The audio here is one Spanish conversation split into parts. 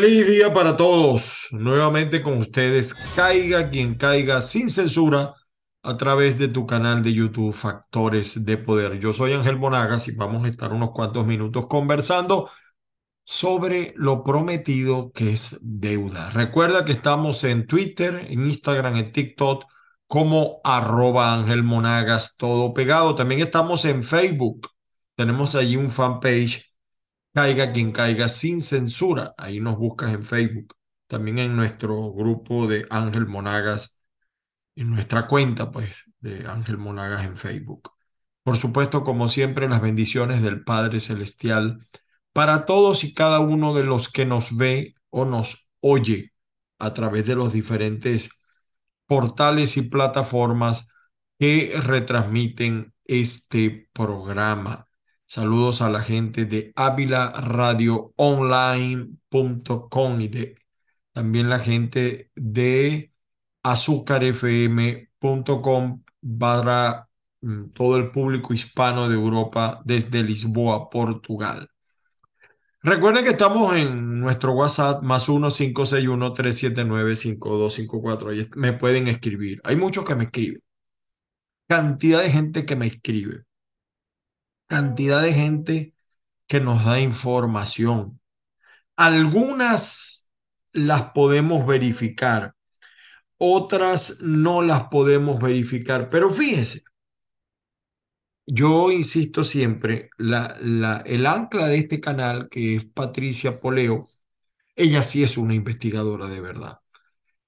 Feliz día para todos. Nuevamente con ustedes, caiga quien caiga sin censura a través de tu canal de YouTube Factores de Poder. Yo soy Ángel Monagas y vamos a estar unos cuantos minutos conversando sobre lo prometido que es deuda. Recuerda que estamos en Twitter, en Instagram, en TikTok como arroba Ángel Monagas, todo pegado. También estamos en Facebook. Tenemos allí un fanpage Caiga quien caiga sin censura. Ahí nos buscas en Facebook. También en nuestro grupo de Ángel Monagas, en nuestra cuenta, pues, de Ángel Monagas en Facebook. Por supuesto, como siempre, las bendiciones del Padre Celestial para todos y cada uno de los que nos ve o nos oye a través de los diferentes portales y plataformas que retransmiten este programa. Saludos a la gente de Online.com y de también la gente de azúcarfm.com para mm, todo el público hispano de Europa desde Lisboa, Portugal. Recuerden que estamos en nuestro WhatsApp más 1-561-379-5254. Ahí me pueden escribir. Hay muchos que me escriben. Cantidad de gente que me escribe cantidad de gente que nos da información. Algunas las podemos verificar, otras no las podemos verificar, pero fíjense, yo insisto siempre, la, la, el ancla de este canal, que es Patricia Poleo, ella sí es una investigadora de verdad.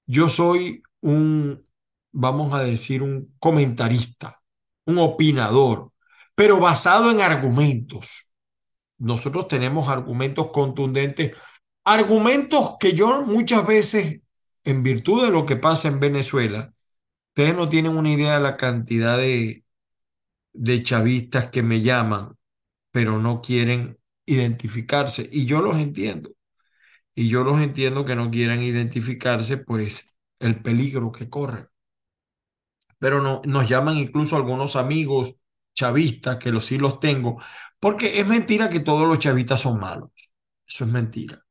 Yo soy un, vamos a decir, un comentarista, un opinador, pero basado en argumentos. Nosotros tenemos argumentos contundentes, argumentos que yo muchas veces, en virtud de lo que pasa en Venezuela, ustedes no tienen una idea de la cantidad de, de chavistas que me llaman, pero no quieren identificarse. Y yo los entiendo. Y yo los entiendo que no quieran identificarse, pues el peligro que corren. Pero no, nos llaman incluso algunos amigos que los sí los tengo, porque es mentira que todos los chavistas son malos. Eso es mentira.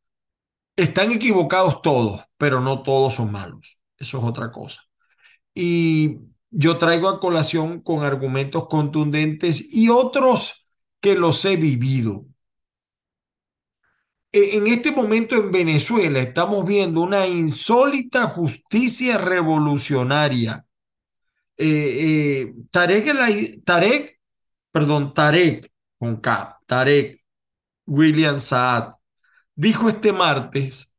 Están equivocados todos, pero no todos son malos. Eso es otra cosa. Y yo traigo a colación con argumentos contundentes y otros que los he vivido. E, en este momento en Venezuela estamos viendo una insólita justicia revolucionaria eh, eh, Tarek, Tarek, perdón, Tarek, con K, Tarek William Saad, dijo este martes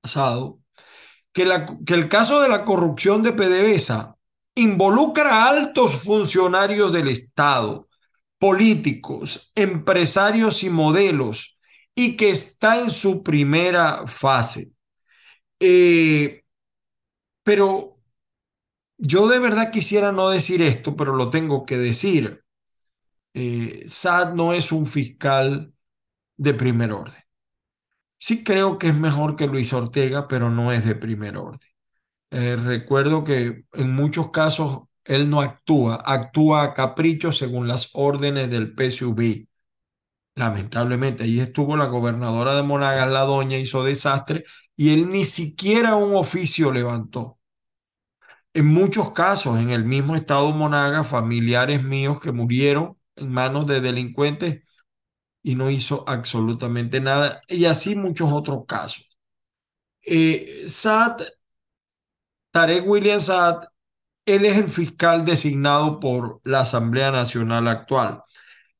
pasado que, que el caso de la corrupción de PDVSA involucra a altos funcionarios del Estado, políticos, empresarios y modelos, y que está en su primera fase. Eh, pero yo de verdad quisiera no decir esto, pero lo tengo que decir. Eh, Sad no es un fiscal de primer orden. Sí creo que es mejor que Luis Ortega, pero no es de primer orden. Eh, recuerdo que en muchos casos él no actúa, actúa a capricho según las órdenes del PSUV. Lamentablemente, ahí estuvo la gobernadora de Monagas, la doña, hizo desastre y él ni siquiera un oficio levantó. En muchos casos, en el mismo estado Monaga, familiares míos que murieron en manos de delincuentes y no hizo absolutamente nada, y así muchos otros casos. Eh, Tarek William Saad, él es el fiscal designado por la Asamblea Nacional actual.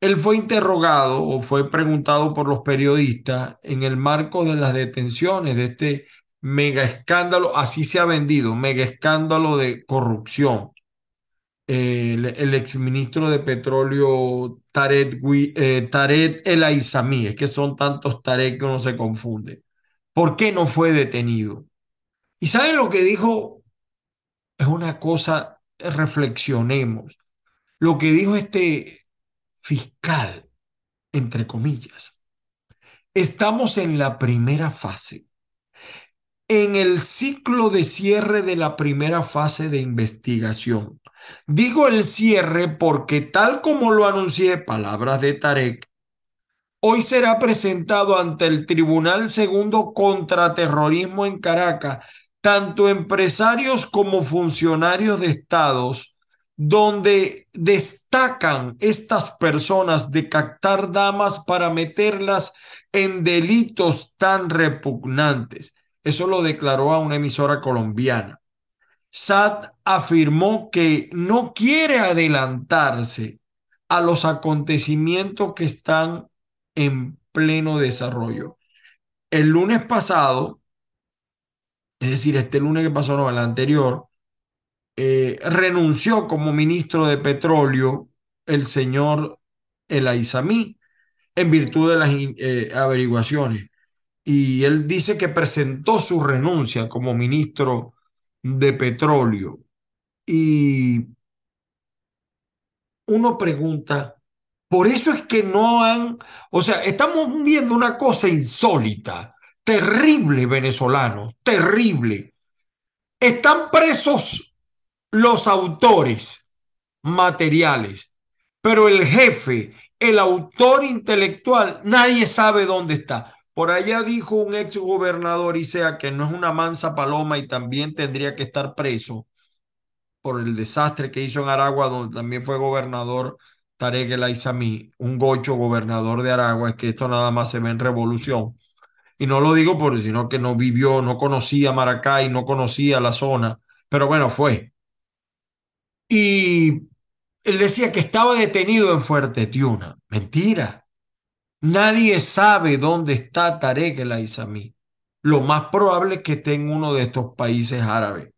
Él fue interrogado o fue preguntado por los periodistas en el marco de las detenciones de este mega escándalo, así se ha vendido, mega escándalo de corrupción. el, el exministro de petróleo Taret, eh, Taret El Aizami, es que son tantos Taret que uno se confunde. ¿Por qué no fue detenido? ¿Y saben lo que dijo? Es una cosa, reflexionemos. Lo que dijo este fiscal, entre comillas. Estamos en la primera fase en el ciclo de cierre de la primera fase de investigación. Digo el cierre porque tal como lo anuncié, palabras de Tarek, hoy será presentado ante el Tribunal Segundo contra Terrorismo en Caracas, tanto empresarios como funcionarios de estados, donde destacan estas personas de captar damas para meterlas en delitos tan repugnantes. Eso lo declaró a una emisora colombiana. SAT afirmó que no quiere adelantarse a los acontecimientos que están en pleno desarrollo. El lunes pasado, es decir, este lunes que pasó, no, el anterior, eh, renunció como ministro de petróleo el señor El Aizamí en virtud de las eh, averiguaciones. Y él dice que presentó su renuncia como ministro de petróleo. Y uno pregunta, por eso es que no han, o sea, estamos viendo una cosa insólita, terrible venezolano, terrible. Están presos los autores materiales, pero el jefe, el autor intelectual, nadie sabe dónde está. Por allá dijo un ex gobernador sea que no es una mansa paloma y también tendría que estar preso por el desastre que hizo en Aragua, donde también fue gobernador Tarek El un gocho gobernador de Aragua, es que esto nada más se ve en revolución. Y no lo digo por sino que no vivió, no conocía Maracay, no conocía la zona, pero bueno, fue. Y él decía que estaba detenido en Fuerte Tiuna. Mentira. Nadie sabe dónde está Tarek El Aizami. Lo más probable es que esté en uno de estos países árabes.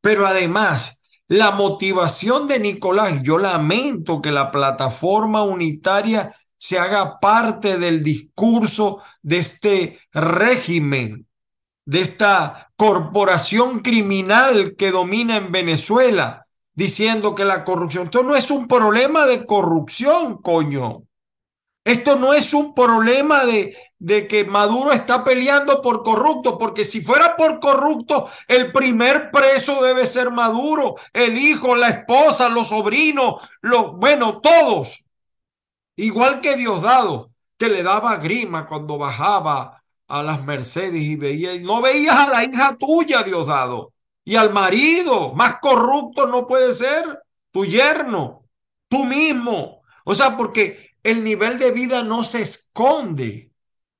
Pero además, la motivación de Nicolás, yo lamento que la plataforma unitaria se haga parte del discurso de este régimen, de esta corporación criminal que domina en Venezuela, diciendo que la corrupción, esto no es un problema de corrupción, coño. Esto no es un problema de, de que Maduro está peleando por corrupto, porque si fuera por corrupto, el primer preso debe ser Maduro, el hijo, la esposa, los sobrinos, los, bueno, todos. Igual que Diosdado, que le daba grima cuando bajaba a las Mercedes y veía, no veías a la hija tuya, Diosdado, y al marido, más corrupto no puede ser, tu yerno, tú mismo. O sea, porque el nivel de vida no se esconde.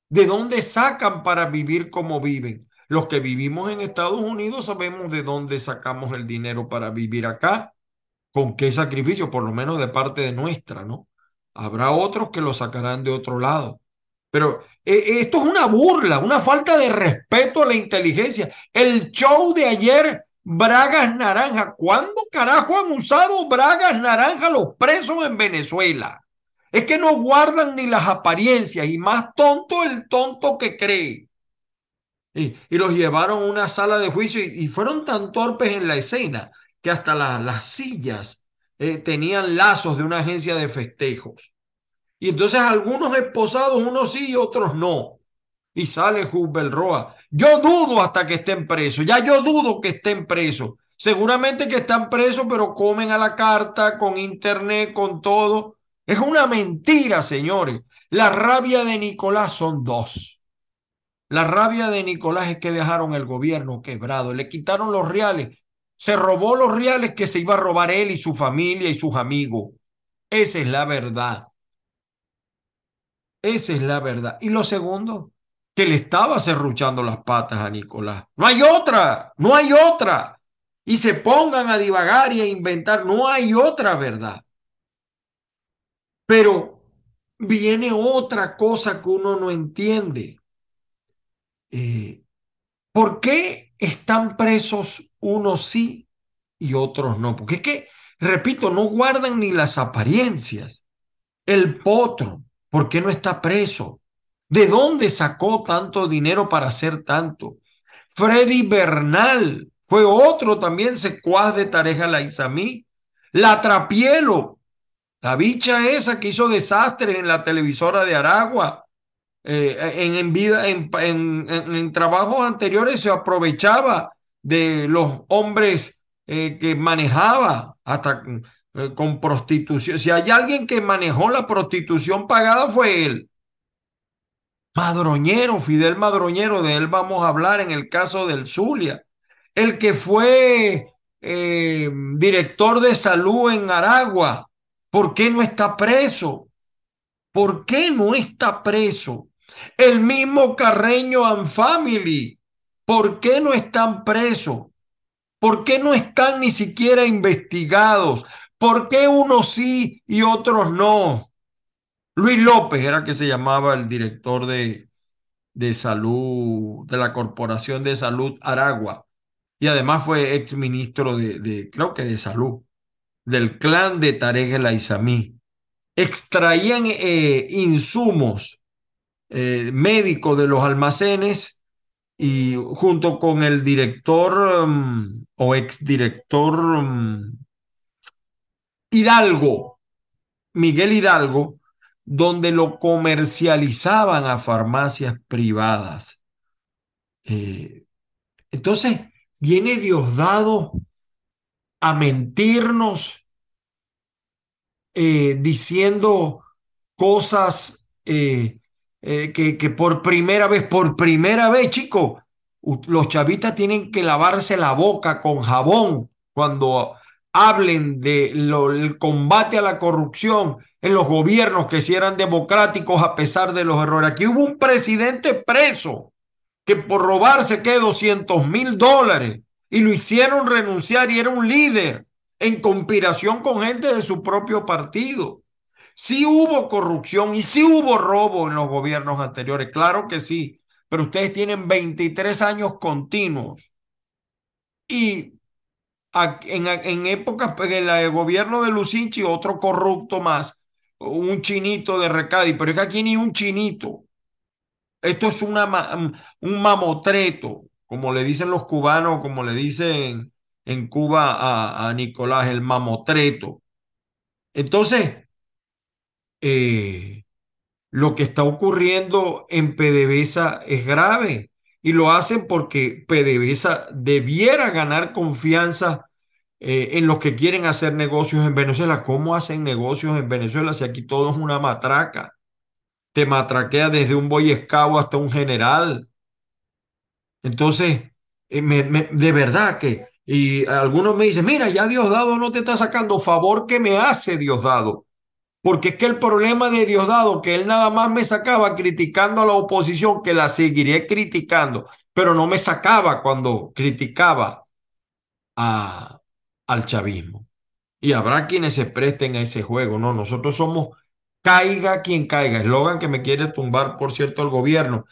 ¿De dónde sacan para vivir como viven? Los que vivimos en Estados Unidos sabemos de dónde sacamos el dinero para vivir acá. ¿Con qué sacrificio? Por lo menos de parte de nuestra, ¿no? Habrá otros que lo sacarán de otro lado. Pero eh, esto es una burla, una falta de respeto a la inteligencia. El show de ayer, Bragas Naranja. ¿Cuándo carajo han usado Bragas Naranja los presos en Venezuela? Es que no guardan ni las apariencias y más tonto el tonto que cree. Y, los llevaron a una sala de juicio y, fueron tan torpes en la escena que hasta las sillas eh, tenían lazos de una agencia de festejos. Y entonces algunos esposados, unos sí y otros no. Y sale Roa. Yo dudo hasta que estén presos. Ya yo dudo que estén presos. Seguramente que están presos, pero comen a la carta, con internet, con todo. Es una mentira, señores. La rabia de Nicolás son dos. La rabia de Nicolás es que dejaron el gobierno quebrado, le quitaron los reales, se robó los reales que se iba a robar él y su familia y sus amigos. Esa es la verdad. Esa es la verdad. Y lo segundo, que le estaba cerruchando las patas a Nicolás. No hay otra, no hay otra. Y se pongan a divagar y a inventar, no hay otra verdad. Pero viene otra cosa que uno no entiende. Eh, ¿Por qué están presos unos sí y otros no? Porque es que, repito, no guardan ni las apariencias. El potro, ¿por qué no está preso? ¿De dónde sacó tanto dinero para hacer tanto? Freddy Bernal fue otro también secuaz de Tareja Laizamí. La Trapielo, la bicha esa que hizo desastres en la televisora de Aragua, eh, en, en, vida, en, en, trabajos anteriores se aprovechaba de los hombres eh, que manejaba hasta eh, con prostitución. Si hay alguien que manejó la prostitución pagada fue él. Madroñero, Fidel Madroñero, de él vamos a hablar en el caso del Zulia. El que fue director de salud en Aragua, ¿por qué no está preso? ¿Por qué no está preso? El mismo Carreño and Family, ¿por qué no están presos? ¿Por qué no están ni siquiera investigados? ¿Por qué unos sí y otros no? Luis López era que se llamaba el director de, de salud, de la Corporación de Salud Aragua. Y además fue ex ministro de, de creo que de salud, del clan de Tarek el. Extraían eh, insumos eh, médicos de los almacenes y junto con el director um, o exdirector um, Hidalgo, Miguel Hidalgo, donde lo comercializaban a farmacias privadas. Eh, entonces, viene Diosdado a mentirnos eh, diciendo cosas eh, eh, que, por primera vez, por primera vez, chicos, los chavistas tienen que lavarse la boca con jabón cuando hablen del combate a la corrupción en los gobiernos que si eran democráticos a pesar de los errores. Aquí hubo un presidente preso que por robarse que 200 mil dólares y lo hicieron renunciar y era un líder en conspiración con gente de su propio partido. Sí hubo corrupción y sí hubo robo en los gobiernos anteriores, claro que sí, pero ustedes tienen 23 años continuos y en, en épocas pues, en el gobierno de Lucinchi, otro corrupto más, un chinito de Recadi, pero es que aquí ni un chinito. Esto es una, un mamotreto, como le dicen los cubanos, como le dicen en Cuba a, Nicolás, el mamotreto. Entonces, eh, lo que está ocurriendo en PDVSA es grave y lo hacen porque PDVSA debiera ganar confianza eh, en los que quieren hacer negocios en Venezuela. ¿Cómo hacen negocios en Venezuela si aquí todo es una matraca? Te matraquea desde un boy escabo hasta un general. Entonces, eh, de verdad que, y algunos me dicen, mira, ya Diosdado no te está sacando favor que me hace Diosdado. Porque es que el problema de Diosdado, que él nada más me sacaba criticando a la oposición, que la seguiré criticando, pero no me sacaba cuando criticaba al chavismo. Y habrá quienes se presten a ese juego. No, nosotros somos caiga quien caiga. Eslogan que me quiere tumbar, por cierto, el gobierno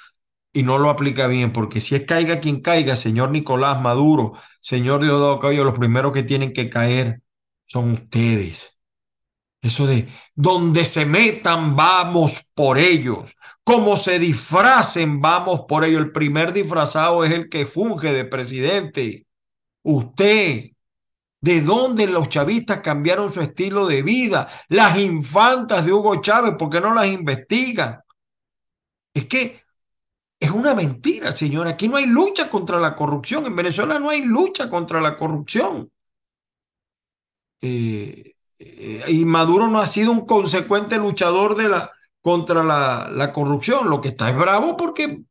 y no lo aplica bien, porque si es caiga quien caiga, señor Nicolás Maduro, señor Diosdado Cabello, los primeros que tienen que caer son ustedes. Eso de donde se metan, vamos por ellos. Como se disfracen, vamos por ellos. El primer disfrazado es el que funge de presidente. Usted. ¿De dónde los chavistas cambiaron su estilo de vida? Las infantas de Hugo Chávez, ¿por qué no las investigan? Es que es una mentira, señora. Aquí no hay lucha contra la corrupción. En Venezuela no hay lucha contra la corrupción. Eh, eh, y Maduro no ha sido un consecuente luchador de la, contra la, la corrupción. Lo que está es bravo porque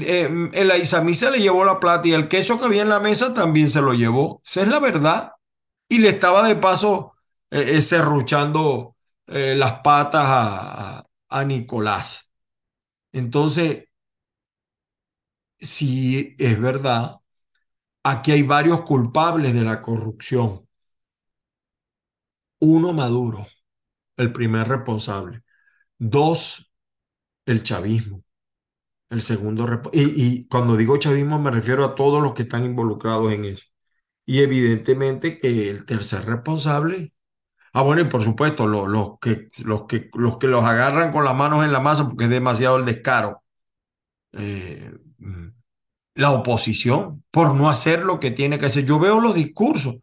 eh, el Aizamí se le llevó la plata y el queso que había en la mesa también se lo llevó. Esa es la verdad. Y le estaba de paso eh, serruchando las patas a, a Nicolás. Entonces, si es verdad, aquí hay varios culpables de la corrupción. Uno, Maduro, el primer responsable. Dos, el chavismo. El segundo, y, y, cuando digo chavismo me refiero a todos los que están involucrados en eso. Y evidentemente que el tercer responsable, ah bueno, y por supuesto los, los, que, los, que, los que los agarran con las manos en la masa porque es demasiado el descaro. Eh, la oposición por no hacer lo que tiene que hacer. Yo veo los discursos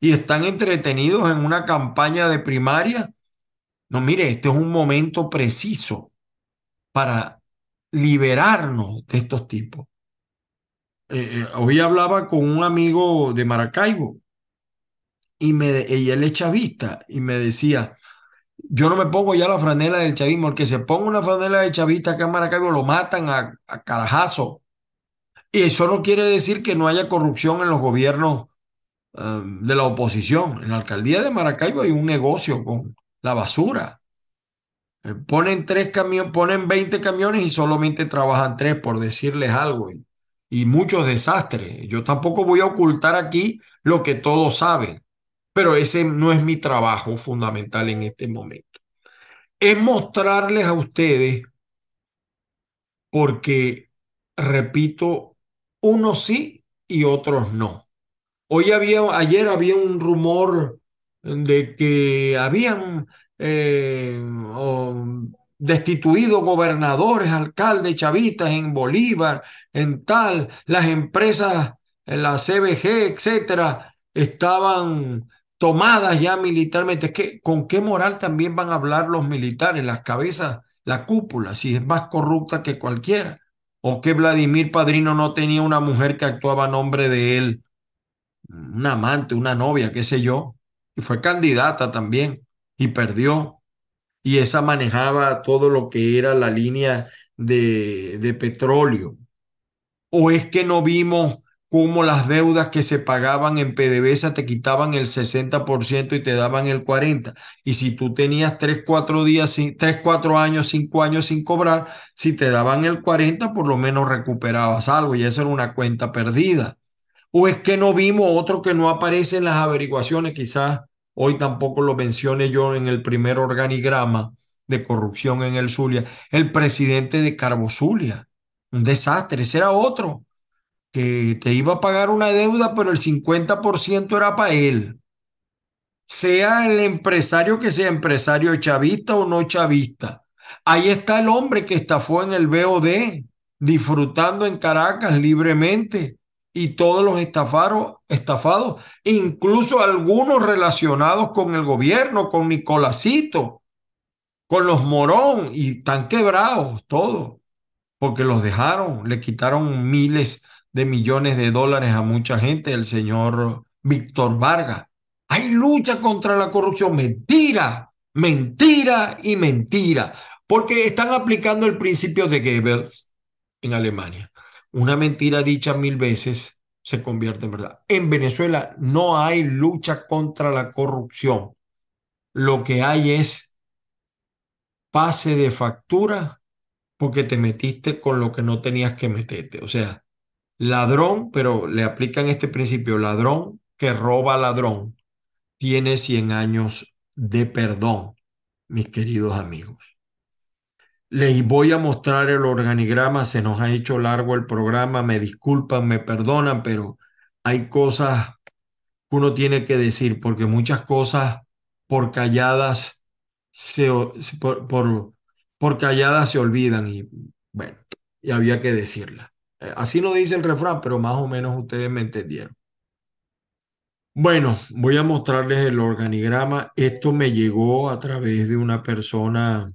y están entretenidos en una campaña de primaria. No, mire, este es un momento preciso para liberarnos de estos tipos. Eh, eh, hoy hablaba con un amigo de Maracaibo y, me, y él es chavista y me decía, yo no me pongo ya la franela del chavismo. El que se ponga una franela de chavista acá en Maracaibo lo matan a, a carajazo. Y eso no quiere decir que no haya corrupción en los gobiernos eh, de la oposición. En la alcaldía de Maracaibo hay un negocio con la basura. Eh, ponen tres camiones, ponen 20 camiones y solamente trabajan tres, por decirles algo. Y, y muchos desastres. Yo tampoco voy a ocultar aquí lo que todos saben, pero ese no es mi trabajo fundamental en este momento. Es mostrarles a ustedes, porque, repito, unos sí y otros no. Hoy había, ayer había un rumor de que habían eh, destituido gobernadores, alcaldes, chavistas en Bolívar, en tal, las empresas, en la CBG, etcétera, estaban tomadas ya militarmente. que, ¿Con qué moral también van a hablar los militares, las cabezas, la cúpula, si es más corrupta que cualquiera? ¿O que Vladimir Padrino no tenía una mujer que actuaba a nombre de él? Un amante, una novia, qué sé yo. Y fue candidata también y perdió. Y esa manejaba todo lo que era la línea de, de petróleo. ¿O es que no vimos cómo las deudas que se pagaban en PDVSA te quitaban el 60% y te daban el 40%. Y si tú tenías 3, 4 días, 3, 4 años, 5 años sin cobrar, si te daban el 40%, por lo menos recuperabas algo y esa era una cuenta perdida. ¿O es que no vimos otro que no aparece en las averiguaciones? Quizás hoy tampoco lo mencione yo en el primer organigrama de corrupción en el Zulia, el presidente de Carbozulia. Un desastre, ese era otro que te iba a pagar una deuda, pero el 50% era para él. Sea el empresario que sea empresario chavista o no chavista. Ahí está el hombre que estafó en el BOD, disfrutando en Caracas libremente. Y todos los estafados, estafados, incluso algunos relacionados con el gobierno, con Nicolásito, con los Morón, y están quebrados todos, porque los dejaron, le quitaron miles de millones de dólares a mucha gente, el señor Víctor Vargas. Hay lucha contra la corrupción. Mentira, mentira y mentira. Porque están aplicando el principio de Goebbels en Alemania. Una mentira dicha mil veces se convierte en verdad. En Venezuela no hay lucha contra la corrupción. Lo que hay es pase de factura porque te metiste con lo que no tenías que meterte. O sea, Ladrón, pero le aplican este principio, ladrón que roba ladrón, tiene 100 años de perdón, mis queridos amigos. Les voy a mostrar el organigrama, se nos ha hecho largo el programa, me disculpan, me perdonan, pero hay cosas que uno tiene que decir, porque muchas cosas por calladas se, por, por, calladas se olvidan y bueno, y había que decirlas. Eh, así no dice el refrán, pero más o menos ustedes me entendieron. Bueno, voy a mostrarles el organigrama. Esto me llegó a través de una persona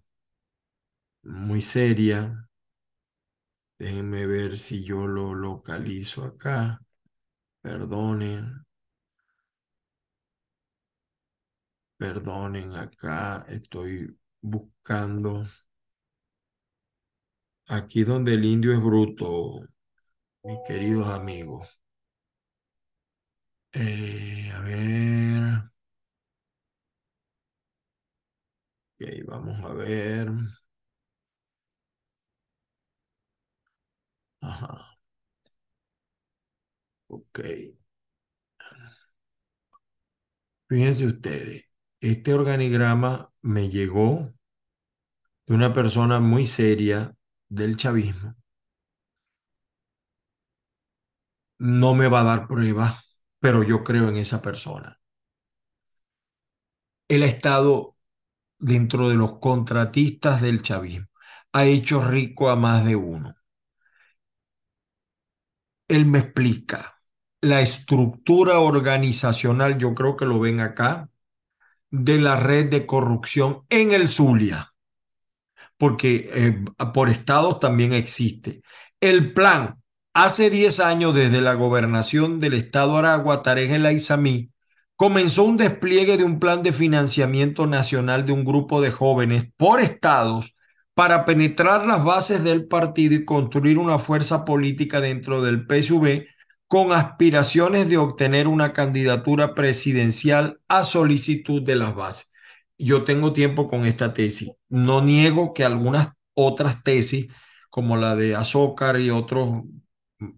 muy seria. Déjenme ver si yo lo localizo acá. Perdonen. Perdonen, acá estoy buscando. Aquí donde el indio es bruto mis queridos amigos. Eh, a ver. Vamos a ver. Ajá. Ok. Fíjense ustedes, este organigrama me llegó de una persona muy seria del chavismo no me va a dar prueba, pero yo creo en esa persona. Él ha estado dentro de los contratistas del chavismo, ha hecho rico a más de uno. Él me explica la estructura organizacional, yo creo que lo ven acá, de la red de corrupción en el Zulia, porque eh, por estados también existe. El plan Hace 10 años, desde la gobernación del estado Aragua, Tarek El comenzó un despliegue de un plan de financiamiento nacional de un grupo de jóvenes por estados para penetrar las bases del partido y construir una fuerza política dentro del PSV con aspiraciones de obtener una candidatura presidencial a solicitud de las bases. Yo tengo tiempo con esta tesis. No niego que algunas otras tesis, como la de Azócar y otros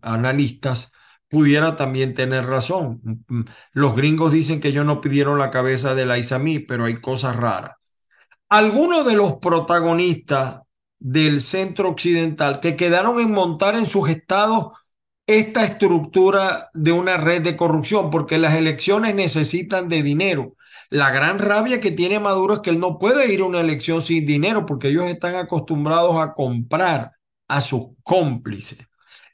analistas, pudiera también tener razón. Los gringos dicen que ellos no pidieron la cabeza de la Isamí, pero hay cosas raras. Algunos de los protagonistas del centro occidental que quedaron en montar en sus estados esta estructura de una red de corrupción, porque las elecciones necesitan de dinero. La gran rabia que tiene Maduro es que él no puede ir a una elección sin dinero, porque ellos están acostumbrados a comprar a sus cómplices.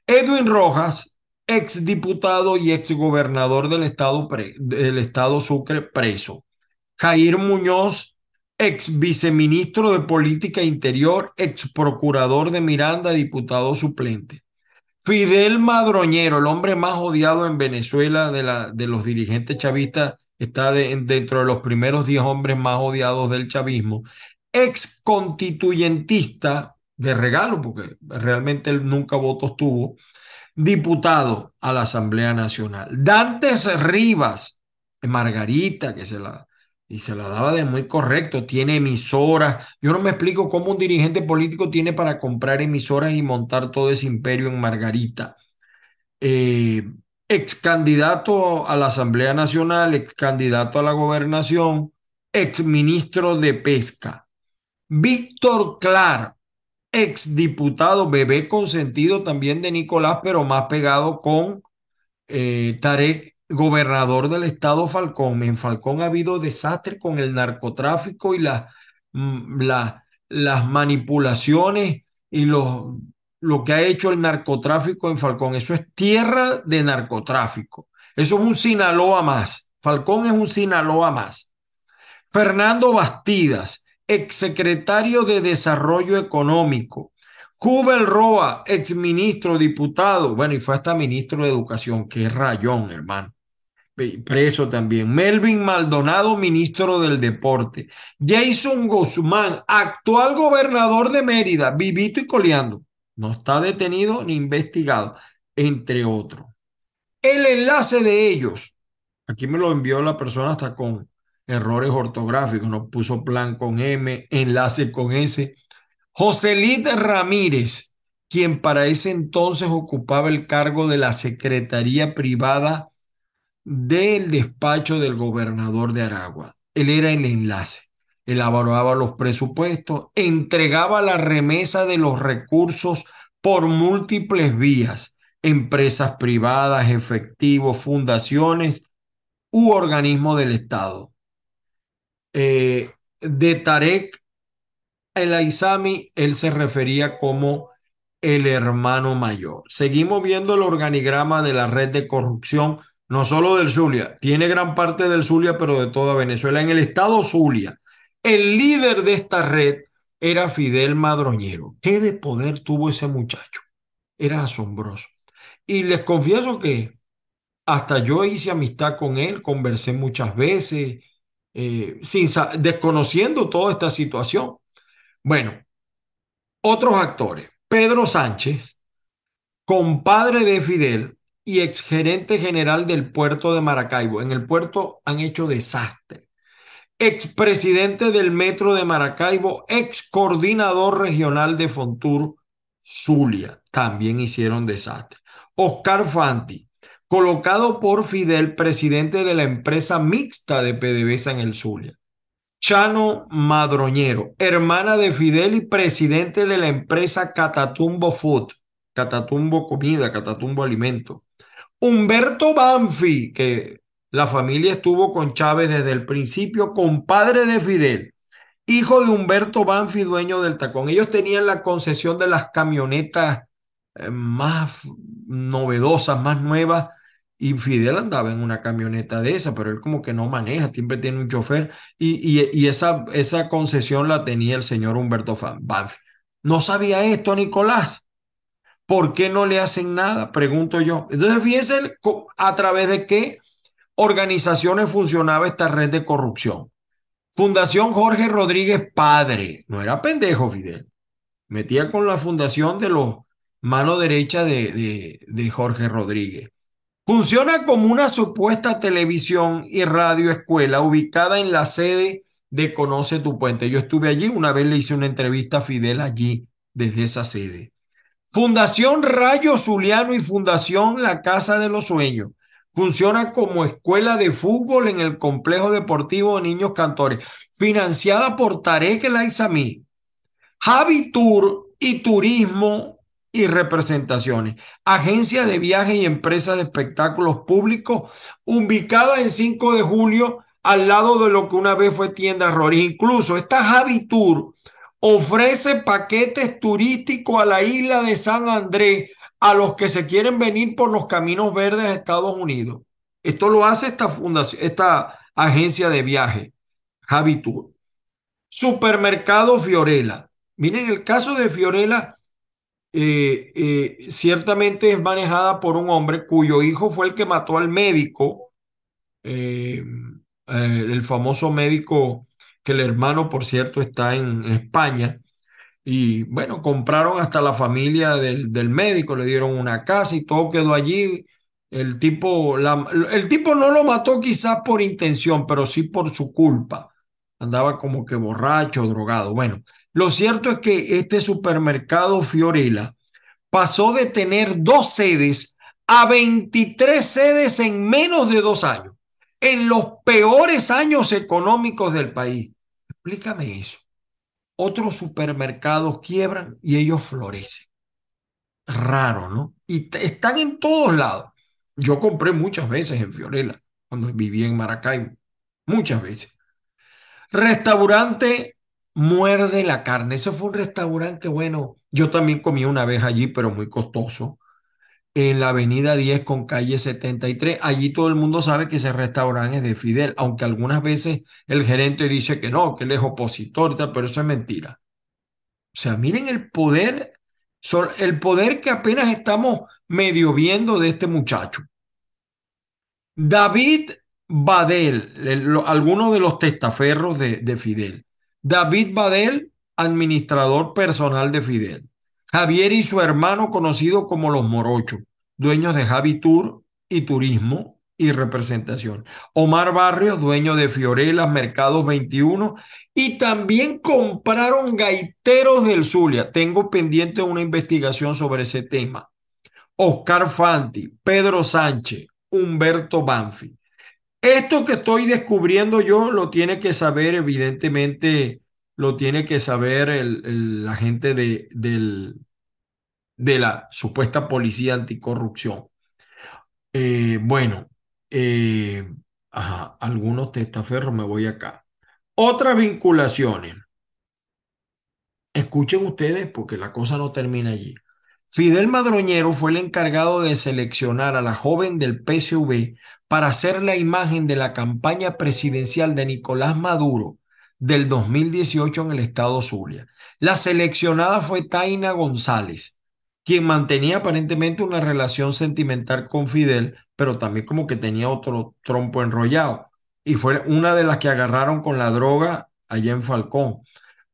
Edwin Rojas, ex diputado y ex gobernador del estado, del estado Sucre, preso. Jair Muñoz, ex viceministro de Política Interior, ex procurador de Miranda, diputado suplente. Fidel Madroñero, el hombre más odiado en Venezuela de, la, de los dirigentes chavistas, está dentro de los primeros 10 hombres más odiados del chavismo. Ex constituyentista de regalo, porque realmente él nunca votos tuvo, diputado a la Asamblea Nacional. Dantes Rivas, Margarita, que se la y se la daba de muy correcto, tiene emisoras. Yo no me explico cómo un dirigente político tiene para comprar emisoras y montar todo ese imperio en Margarita. Eh, ex candidato a la Asamblea Nacional, ex candidato a la gobernación, ex ministro de Pesca. Víctor Clar, ex diputado, bebé consentido también de Nicolás, pero más pegado con eh, Tarek gobernador del estado Falcón. En Falcón ha habido desastre con el narcotráfico y mm, las manipulaciones y lo que ha hecho el narcotráfico en Falcón. Eso es tierra de narcotráfico. Eso es un Sinaloa más. Falcón es un Sinaloa más. Fernando Bastidas, exsecretario de Desarrollo Económico. Jubel Roa, exministro, diputado, bueno, y fue hasta ministro de Educación, qué rayón, hermano preso también. Melvin Maldonado, ministro del Deporte. Jason Guzmán, actual gobernador de Mérida, vivito y coleando. No está detenido ni investigado, entre otros. El enlace de ellos, aquí me lo envió la persona hasta con errores ortográficos, no puso plan con M, enlace con S. Joselito Ramírez, quien para ese entonces ocupaba el cargo de la Secretaría Privada del despacho del gobernador de Aragua. Él era el enlace, elaboraba los presupuestos, entregaba la remesa de los recursos por múltiples vías, empresas privadas, efectivos, fundaciones u organismos del Estado. Eh, de Tarek el Aizami, él se refería como el hermano mayor. Seguimos viendo el organigrama de la red de corrupción no solo del Zulia, tiene gran parte del Zulia, pero de toda Venezuela. En el estado Zulia, el líder de esta red era Fidel Madroñero. ¿Qué de poder tuvo ese muchacho? Era asombroso. Y les confieso que hasta yo hice amistad con él, conversé muchas veces, eh, sin, desconociendo toda esta situación. Bueno, otros actores. Pedro Sánchez, compadre de Fidel, y exgerente general del puerto de Maracaibo. En el puerto han hecho desastre. Expresidente del Metro de Maracaibo, ex coordinador regional de Fontur, Zulia, también hicieron desastre. Oscar Fanti, colocado por Fidel, presidente de la empresa mixta de PDVSA en el Zulia. Chano Madroñero, hermana de Fidel y presidente de la empresa Catatumbo Food, Catatumbo Comida, Catatumbo Alimento. Humberto Banfi, que la familia estuvo con Chávez desde el principio, compadre de Fidel, hijo de Humberto Banfi, dueño del tacón. Ellos tenían la concesión de las camionetas eh, más novedosas, más nuevas, y Fidel andaba en una camioneta de esa, pero él como que no maneja, siempre tiene un chofer, y, esa, esa concesión la tenía el señor Humberto Banfi. No sabía esto, Nicolás. ¿Por qué no le hacen nada? Pregunto yo. Entonces, fíjense a través de qué organizaciones funcionaba esta red de corrupción. Fundación Jorge Rodríguez Padre, no era pendejo Fidel, metía con la fundación de los mano derecha de, de, de Jorge Rodríguez. Funciona como una supuesta televisión y radio escuela ubicada en la sede de Conoce tu Puente. Yo estuve allí, una vez le hice una entrevista a Fidel allí, desde esa sede. Fundación Rayo Zuliano y Fundación La Casa de los Sueños. Funciona como escuela de fútbol en el complejo deportivo de niños cantores, financiada por Tarek El Aizami. Javi Tour y Turismo y representaciones. Agencia de viajes y empresas de espectáculos públicos ubicada en 5 de julio al lado de lo que una vez fue tienda Rory. Incluso esta Javi Tour ofrece paquetes turísticos a la isla de San Andrés a los que se quieren venir por los caminos verdes de Estados Unidos. Esto lo hace esta fundación, esta agencia de viaje, Javi Tour. Supermercado Fiorella. Miren, el caso de Fiorella eh, eh, ciertamente es manejada por un hombre cuyo hijo fue el que mató al médico, eh, el famoso médico que el hermano, por cierto, está en España. Y bueno, compraron hasta la familia del, del médico, le dieron una casa y todo quedó allí. El tipo, el tipo no lo mató quizás por intención, pero sí por su culpa. Andaba como que borracho, drogado. Bueno, lo cierto es que este supermercado Fiorella pasó de tener dos sedes a 23 sedes en menos de dos años, en los peores años económicos del país. Explícame eso. Otros supermercados quiebran y ellos florecen. Raro, ¿no? Y están en todos lados. Yo compré muchas veces en Fiorella, cuando vivía en Maracaibo. Muchas veces. Restaurante Muerde la carne. Ese fue un restaurante, bueno, yo también comí una vez allí, pero muy costoso, en la avenida 10 con calle 73. Allí todo el mundo sabe que ese restaurante es de Fidel, aunque algunas veces el gerente dice que no, que él es opositor pero eso es mentira. O sea, miren el poder, el poder que apenas estamos medio viendo de este muchacho. David Badel, algunos de los testaferros de, de Fidel. David Badel, administrador personal de Fidel. Javier y su hermano conocido como los Morochos, dueños de Javi Tour y Turismo y Representación. Omar Barrios, dueño de Fiorelas Mercados 21 y también compraron gaiteros del Zulia. Tengo pendiente una investigación sobre ese tema. Oscar Fanti, Pedro Sánchez, Humberto Banfi. Esto que estoy descubriendo yo lo tiene que saber, evidentemente, lo tiene que saber el, la gente de, del, de la supuesta policía anticorrupción. Eh, bueno, eh, algunos testaferros, me voy acá. Otras vinculaciones. Escuchen ustedes porque la cosa no termina allí. Fidel Madroñero fue el encargado de seleccionar a la joven del PSV para hacer la imagen de la campaña presidencial de Nicolás Maduro del 2018 en el estado Zulia. La seleccionada fue Taina González, quien mantenía aparentemente una relación sentimental con Fidel, pero también como que tenía otro trompo enrollado. Y fue una de las que agarraron con la droga allá en Falcón.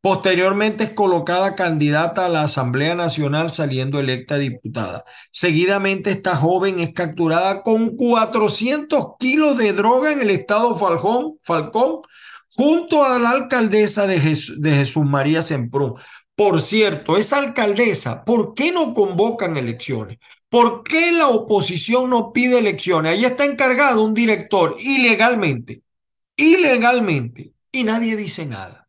Posteriormente es colocada candidata a la Asamblea Nacional saliendo electa diputada. Seguidamente esta joven es capturada con 400 kilos de droga en el estado Falcón, Falcón junto a la alcaldesa de, de Jesús María Semprún. Por cierto, esa alcaldesa, ¿por qué no convocan elecciones? ¿Por qué la oposición no pide elecciones? Ahí está encargado un director ilegalmente, ilegalmente, y nadie dice nada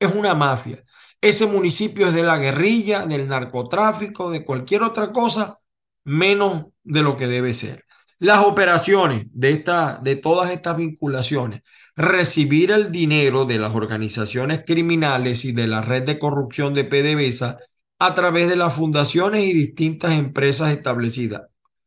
es una mafia. Ese municipio es de la guerrilla, del narcotráfico, de cualquier otra cosa, menos de lo que debe ser. Las operaciones de, esta, de todas estas vinculaciones, recibir el dinero de las organizaciones criminales y de la red de corrupción de PDVSA a través de las fundaciones y distintas empresas establecidas.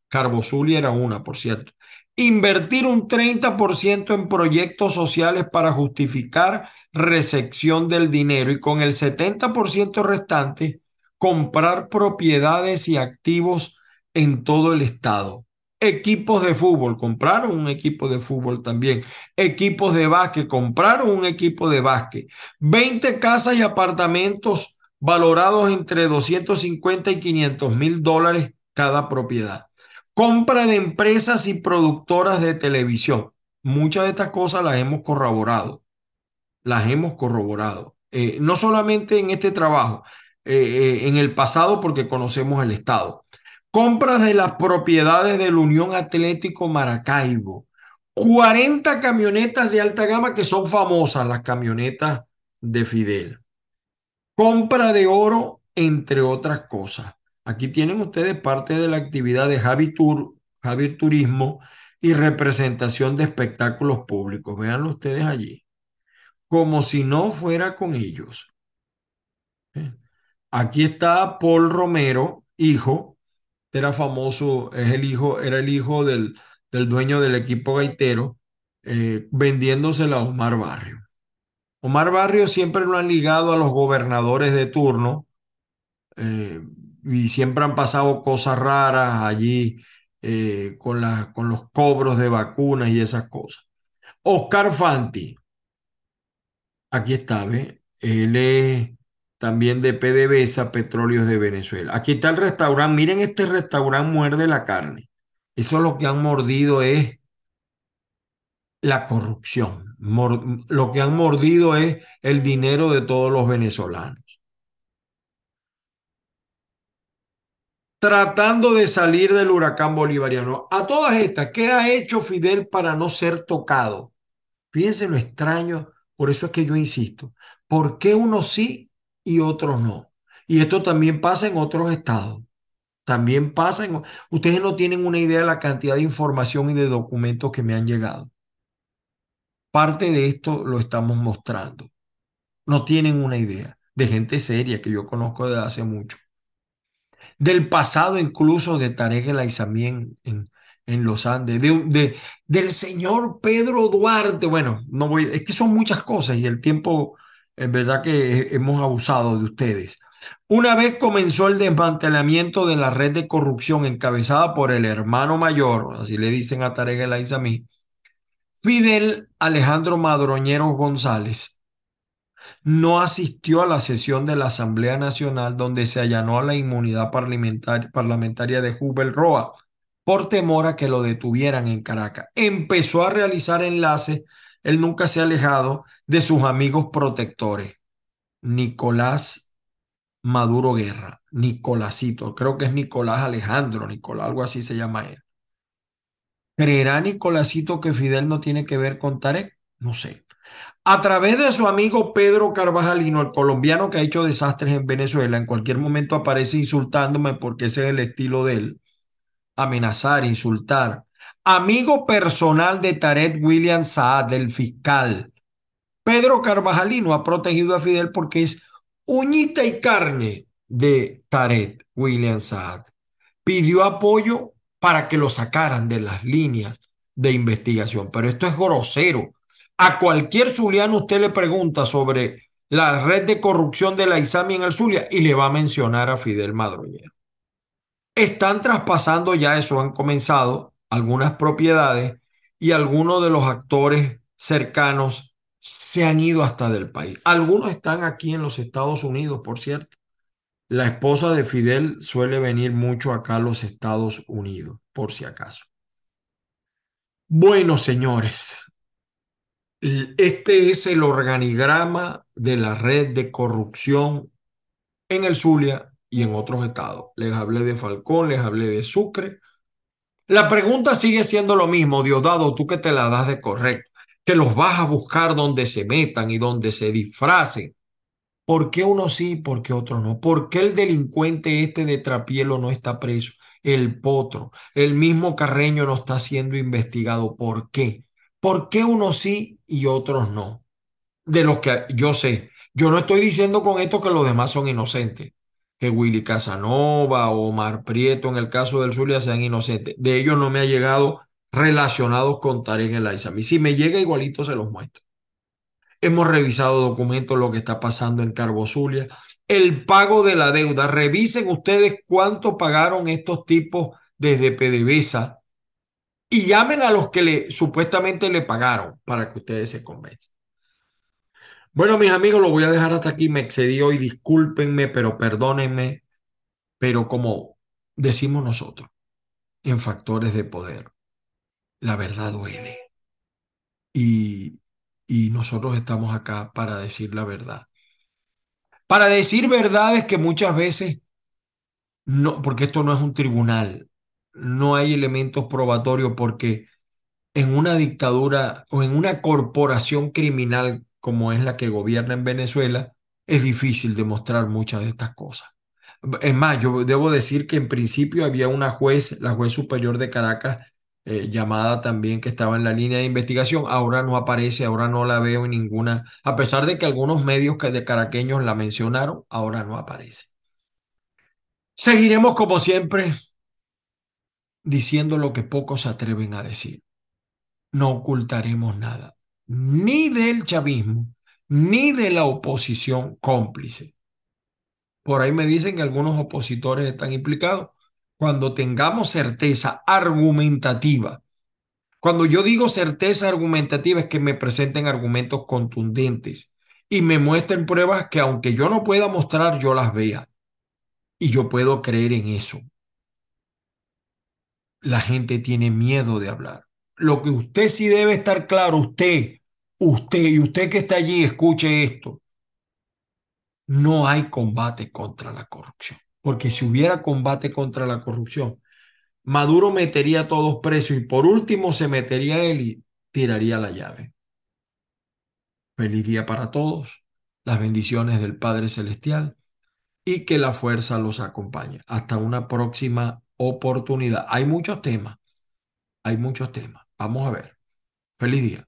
Carbozuli era una, por cierto invertir un 30% en proyectos sociales para justificar recepción del dinero y con el 70% restante comprar propiedades y activos en todo el estado. equipos de fútbol, compraron un equipo de fútbol también, equipos de básquet, compraron un equipo de básquet, 20 casas y apartamentos valorados entre 250 y 500 mil dólares cada propiedad. Compra de empresas y productoras de televisión. Muchas de estas cosas las hemos corroborado, las hemos corroborado. Eh, no solamente en este trabajo, eh, eh, en el pasado porque conocemos el Estado. Compras de las propiedades del Unión Atlético Maracaibo. 40 camionetas de alta gama que son famosas, las camionetas de Fidel. Compra de oro, entre otras cosas. Aquí tienen ustedes parte de la actividad de Javi Tour, Javier Turismo y representación de espectáculos públicos. Veanlo ustedes allí. Como si no fuera con ellos. ¿Eh? Aquí está Paul Romero, hijo, era famoso, es el hijo, era el hijo del, del dueño del equipo gaitero, eh, vendiéndosela a Omar Barrio. Omar Barrio siempre lo han ligado a los gobernadores de turno eh, y siempre han pasado cosas raras allí eh, con, con los cobros de vacunas y esas cosas. Oscar Fanti, aquí está. Él es también de PDVSA, Petróleos de Venezuela. Aquí está el restaurante. Miren, este restaurante muerde la carne. Eso lo que han mordido es la corrupción. lo que han mordido es el dinero de todos los venezolanos. Tratando de salir del huracán bolivariano. A todas estas, ¿qué ha hecho Fidel para no ser tocado? Fíjense lo extraño, por eso es que yo insisto. ¿Por qué uno sí y otros no. Y esto también pasa en otros estados. También pasa en... Ustedes no tienen una idea de la cantidad de información y de documentos que me han llegado. Parte de esto lo estamos mostrando. No tienen una idea de gente seria que yo conozco desde hace mucho. Del pasado incluso de Tarek El Aizamí en, en los Andes, de, del señor Pedro Duarte. Bueno, no voy, es que son muchas cosas y el tiempo es verdad que hemos abusado de ustedes. Una vez comenzó el desmantelamiento de la red de corrupción encabezada por el hermano mayor, así le dicen a Tarek El Aizamí, Fidel Alejandro Madroñero González no asistió a la sesión de la Asamblea Nacional donde se allanó a la inmunidad parlamentaria, de Jubel Roa por temor a que lo detuvieran en Caracas. Empezó a realizar enlaces él nunca se ha alejado de sus amigos protectores. Nicolás Maduro Guerra, Nicolásito, creo que es Nicolás Alejandro, Nicolás, algo así se llama él. ¿Creerá Nicolásito que Fidel no tiene que ver con Tarek? No sé. A través de su amigo Pedro Carvajalino, el colombiano que ha hecho desastres en Venezuela, en cualquier momento aparece insultándome porque ese es el estilo de él. Amenazar, insultar. Amigo personal de Tarek William Saad, del fiscal. Pedro Carvajalino ha protegido a Fidel porque es uñita y carne de Tarek William Saad. Pidió apoyo para que lo sacaran de las líneas de investigación, pero esto es grosero. A cualquier zuliano usted le pregunta sobre la red de corrupción de la ISAMI en el Zulia y le va a mencionar a Fidel Madroñero. Están traspasando ya eso, han comenzado algunas propiedades y algunos de los actores cercanos se han ido hasta del país. Algunos están aquí en los Estados Unidos, por cierto. La esposa de Fidel suele venir mucho acá a los Estados Unidos, por si acaso. Bueno, señores, este es el organigrama de la red de corrupción en el Zulia y en otros estados. Les hablé de Falcón, les hablé de Sucre, la pregunta sigue siendo lo mismo, Diosdado, tú que te la das de correcto, que los vas a buscar donde se metan y donde se disfracen. ¿Por qué uno sí por qué otro no? ¿Por qué el delincuente este de Trapielo no está preso? El potro, el mismo Carreño no está siendo investigado. ¿Por qué? ¿Por qué unos sí y otros no? De los que yo sé. Yo no estoy diciendo con esto que los demás son inocentes que Willy Casanova o Omar Prieto en el caso del Zulia sean inocentes. De ellos no me ha llegado relacionados con Tarek El Aizami. Si me llega igualito se los muestro. Hemos revisado documentos, lo que está pasando en Carbo Zulia. El pago de la deuda. Revisen ustedes cuánto pagaron estos tipos desde PDVSA y llamen a los que le, supuestamente le pagaron para que ustedes se convenzan. Bueno, mis amigos, lo voy a dejar hasta aquí. Me excedí hoy, discúlpenme, pero perdónenme. Pero como decimos nosotros, en factores de poder, la verdad duele. Y, y nosotros estamos acá para decir la verdad. Para decir verdades que muchas veces no, porque esto no es un tribunal, no hay elementos probatorios porque en una dictadura o en una corporación criminal como es la que gobierna en Venezuela, es difícil demostrar muchas de estas cosas. Es más, yo debo decir que en principio había una juez, la juez superior de Caracas, eh, llamada también que estaba en la línea de investigación, ahora no aparece, ahora no la veo en ninguna, a pesar de que algunos medios de caraqueños la mencionaron, ahora no aparece. Seguiremos como siempre diciendo lo que pocos se atreven a decir. No ocultaremos nada, ni del chavismo, ni de la oposición cómplice. Por ahí me dicen que algunos opositores están implicados. Cuando tengamos certeza argumentativa, cuando yo digo certeza argumentativa es que me presenten argumentos contundentes y me muestren pruebas que aunque yo no pueda mostrar, yo las vea. Y yo puedo creer en eso. La gente tiene miedo de hablar. Lo que usted sí debe estar claro, usted, usted y usted que está allí, escuche esto. No hay combate contra la corrupción. Porque si hubiera combate contra la corrupción, Maduro metería a todos presos y por último se metería él y tiraría la llave. Feliz día para todos. Las bendiciones del Padre Celestial y que la fuerza los acompañe. Hasta una próxima oportunidad. Hay muchos temas, hay muchos temas. Vamos a ver. Feliz día.